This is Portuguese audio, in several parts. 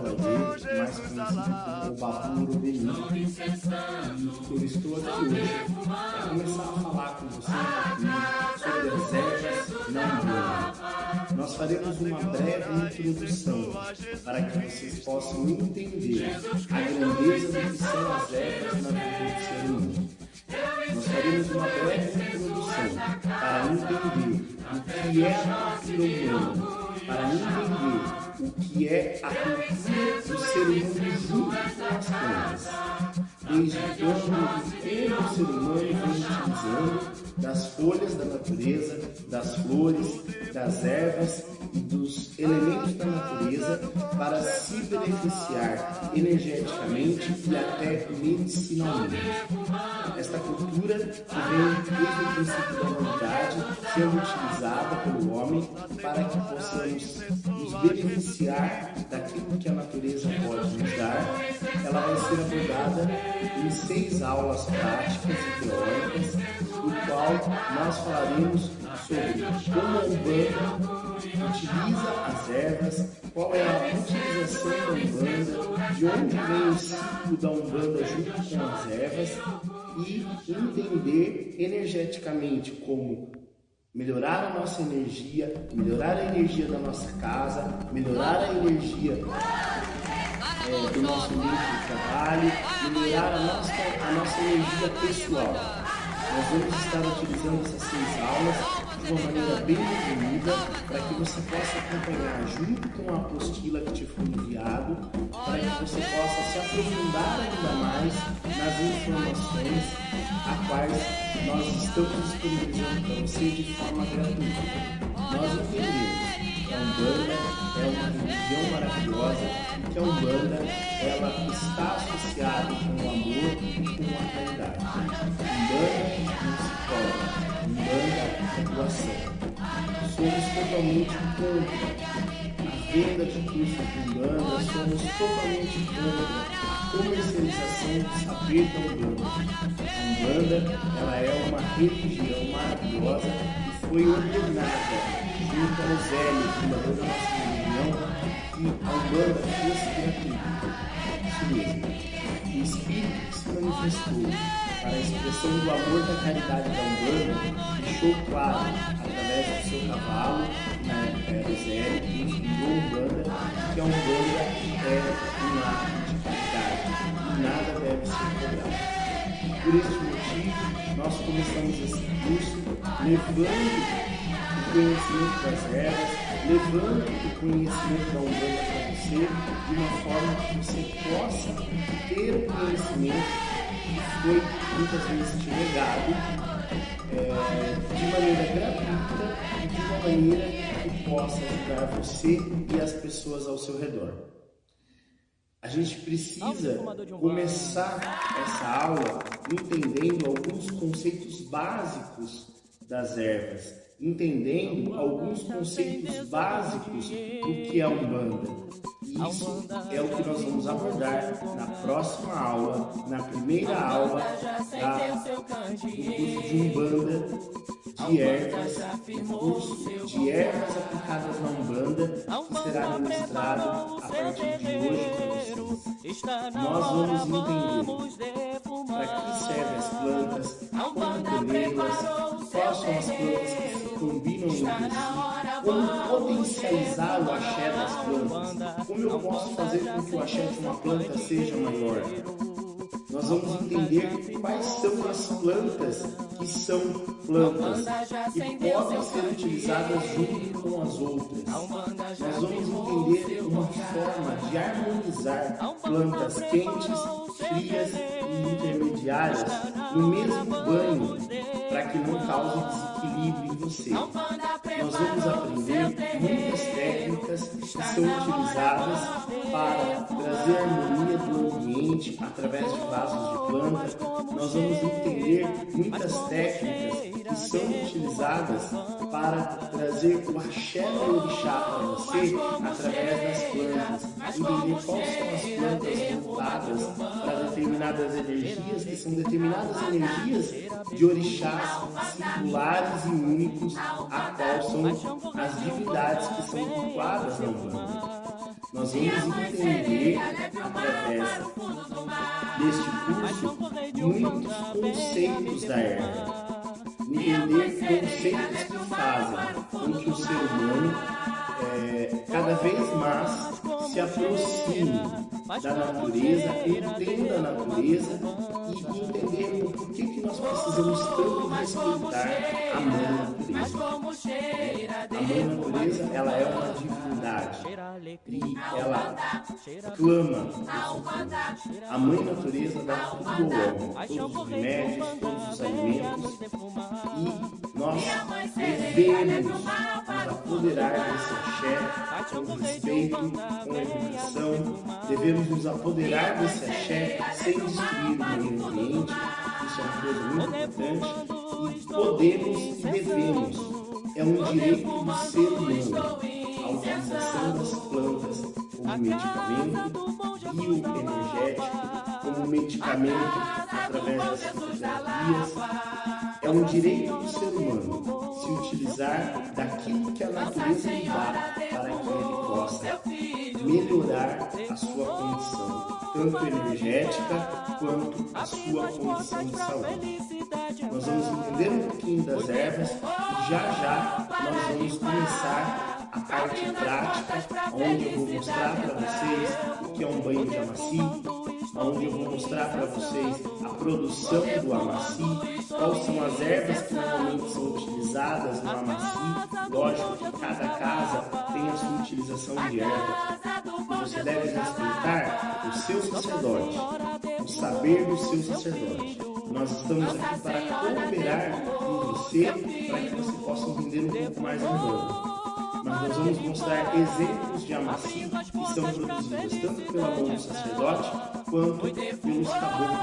Ovalvadeiro, mais conhecido como Baburo Benito. Eu estou aqui hoje para começar a falar com você sobre as ervas não Umbanda. Nós faremos uma breve introdução para que vocês possam entender a grandeza do que são as na vida do ser humano. Nós faremos uma breve introdução para entender o que é a cultura humana, para entender o que é a cultura do ser humano junto com as plantas. Desde quando o ser humano utilizando das folhas da natureza, das flores, das ervas e dos elementos da natureza para se beneficiar energeticamente e até medicinalmente. Esta cultura vem desde o princípio da humanidade sendo utilizada pelo homem para que possamos nos beneficiar daquilo que a natureza pode nos dar. Ela vai ser abordada em seis aulas práticas e teóricas, no qual nós falaremos sobre como a Umbanda utiliza as ervas, qual é a utilização da Umbanda, de onde vem o ciclo da Umbanda junto com as ervas e entender energeticamente como melhorar a nossa energia, melhorar a energia da nossa casa, melhorar a energia é, do nosso ambiente de trabalho, melhorar a nossa, a nossa energia pessoal. Nós vamos estar utilizando essas seis aulas de uma maneira bem definida para que você possa acompanhar junto com a apostila que te foi enviado, para que você possa se aprofundar ainda mais nas informações a quais nós estamos disponibilizando para você de forma gratuita. Nós entendemos a Umbanda é uma religião maravilhosa que a Umbanda ela está associada com o amor e com a caridade. Umbanda não se cobra, Umbanda é doação. Somos totalmente contra a venda de cursos de Umbanda, somos totalmente contra comercialização do saber da Umbanda. A Umbanda ela é uma religião maravilhosa e foi ordenada ao Zélio, fundador da nossa religião, que a Umbanda. Isso mesmo. O Espírito se manifestou para a expressão do amor da caridade da Umbanda, deixou claro, através do seu cavalo, na época do Zé, que inspirou Umbanda, que a Umbanda é um ato de caridade e nada deve ser cobrado. Por este motivo, nós começamos esse curso levando conhecimento das ervas, levando o conhecimento da Umbanda para você, de uma forma que você possa ter o conhecimento foi muitas vezes te negado é, de maneira gratuita e de uma maneira que possa ajudar você e as pessoas ao seu redor. A gente precisa começar essa aula entendendo alguns conceitos básicos das ervas, entendendo alguns conceitos básicos do que é Umbanda. Isso é o que nós vamos abordar na próxima aula, na primeira aula da, do curso de Umbanda de ervas, curso de ervas aplicadas na Umbanda, que será ministrado a partir de hoje. Nós vamos entender para que servem as plantas, como colhê-las, quais são as plantas que combinam como potencializar o axé das plantas, como eu posso fazer com que o axé de uma planta seja maior. Nós vamos entender quais são as plantas que são plantas e podem ser utilizadas junto com as outras. Nós vamos entender uma forma de harmonizar plantas quentes, frias e intermediárias no mesmo banho para que não cause desequilíbrio em você. Nós vamos aprender muitas técnicas que são utilizadas para trazer harmonia do ambiente através de vasos de planta. Nós vamos entender muitas técnicas que são utilizadas para trazer o axé do orixá para você através das plantas. Entender quais são as plantas voltadas para determinadas energias, que são determinadas energias de orixás singulares e únicos, a qual são as divindades que são cultuadas na Umbanda. Nós vamos entender através deste curso muitos conceitos da erva entender conceitos que fazem com que o ser humano é, cada vez mais se aproxime da natureza, entenda a natureza e entender o porquê que nós precisamos tanto respeitar a mãe natureza. A mãe natureza, ela é uma divindade e ela clama. A mãe natureza dá tudo ao homem, todos os remédios, todos os alimentos. e nós devemos nos apoderar desse axé com respeito, com educação, devemos nos apoderar desse axé sem destruir o meio ambiente, isso é uma coisa muito importante, e podemos e devemos, é um direito do ser humano, a utilização das plantas como medicamento bioenergético, como medicamento através das fitoterapias, é um direito do ser humano se utilizar daquilo que a natureza lhe dá para que ele possa melhorar a sua condição, tanto energética quanto a sua condição de saúde. Nós vamos entender um pouquinho das ervas e já já nós vamos começar a parte prática, onde eu vou mostrar para vocês o que é um banho de amaci, onde eu vou mostrar para vocês a produção do amaci, quais são as ervas que normalmente são utilizadas no amaci. Lógico que cada casa tem a sua utilização de erva. Você deve respeitar o seu sacerdote, o saber do seu sacerdote. Nós estamos aqui para cooperar com você para que você possa entender um pouco mais bando mas nós vamos mostrar exemplos de amaci que são produzidos tanto pela mão do sacerdote quanto pelos caboclos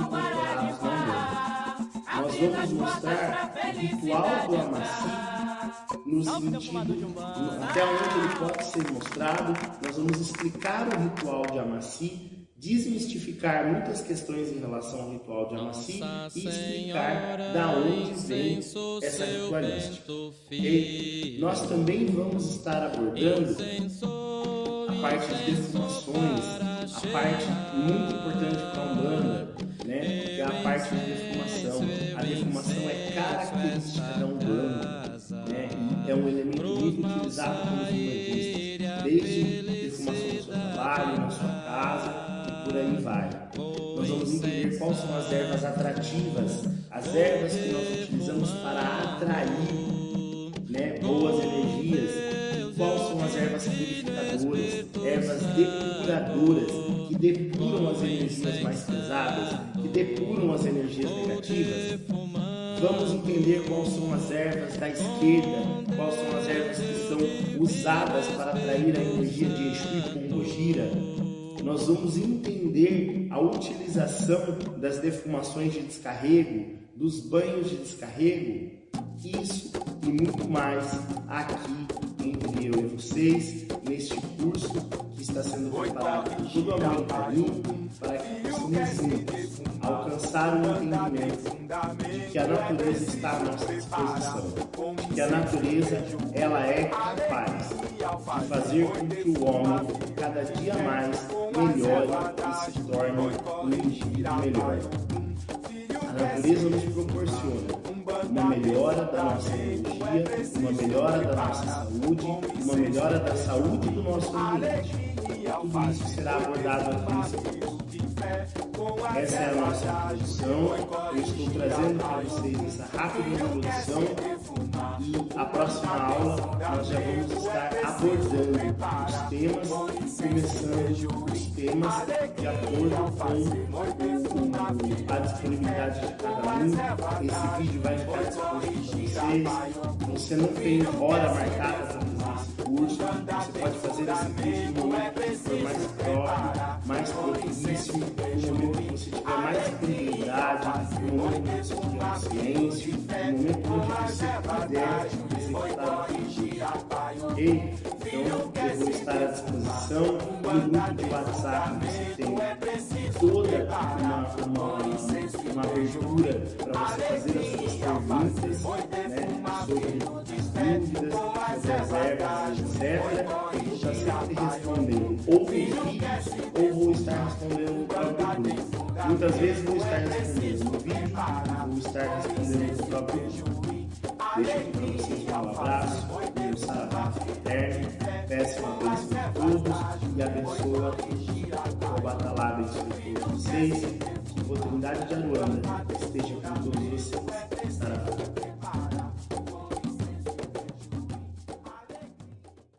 incorporados na Umbanda. Nós vamos mostrar o ritual do amaci no sentido até onde ele pode ser mostrado. Nós vamos explicar o ritual de amaci desmistificar muitas questões em relação ao ritual de Amaci e explicar da onde vem essa ritualística. E nós também vamos estar abordando a parte das defumações, a parte muito importante para a Umbanda, né? que é a parte de defumação. A defumação é característica da Umbanda, né? e é um elemento muito utilizado pelos umbandistas, desde defumação no seu trabalho, na sua casa, por aí vai. Nós vamos entender quais são as ervas atrativas, as ervas que nós utilizamos para atrair né, boas energias, quais são as ervas purificadoras, ervas depuradoras, que depuram as energias mais pesadas, que depuram as energias negativas. Vamos entender quais são as ervas da esquerda, quais são as ervas que são usadas para atrair a energia de Exu e Pombogira nós vamos entender a utilização das defumações de descarrego, dos banhos de descarrego, isso e muito mais aqui eu e vocês neste curso que está sendo preparado por todo amor e carinho para que possamos juntos alcançar o entendimento de que a natureza está à nossa disposição, de que a natureza ela é capaz de fazer com que o homem cada dia mais melhore e se torne um indivíduo melhor. A natureza nos proporciona uma melhora da nossa energia, uma melhora da nossa saúde, uma melhora da saúde do nosso ambiente. Tudo isso será abordado aqui nesse curso. Essa é a nossa introdução. Eu estou trazendo para vocês essa rápida introdução e a próxima aula nós já vamos estar abordando os temas, começando os temas de acordo com a disponibilidade de cada um. Esse vídeo vai ficar disponível para vocês. Você não tem hora marcada para fazer esse curso, você pode fazer esse curso no momento mais próprio propício, no momento que você tiver mais tranquilidade, no momento que você tiver silêncio, no momento onde você puder executar Ok? Então, eu vou estar à disposição no grupo de WhatsApp. Você tem toda uma, uma, uma abertura para você fazer as suas perguntas né, sobre dúvidas, as reservas, etc. Estar sempre respondendo ou vídeo ou vou estar respondendo no próprio grupo. Muitas vezes vou estar respondendo no vídeo, vou estar respondendo no próprio grupo. Deixo aqui para vocês um abraço, um saravá eterno, peço uma bênção a todos e abençoa o batalhado de todos vocês. Que a oportunidade de Aruanda esteja com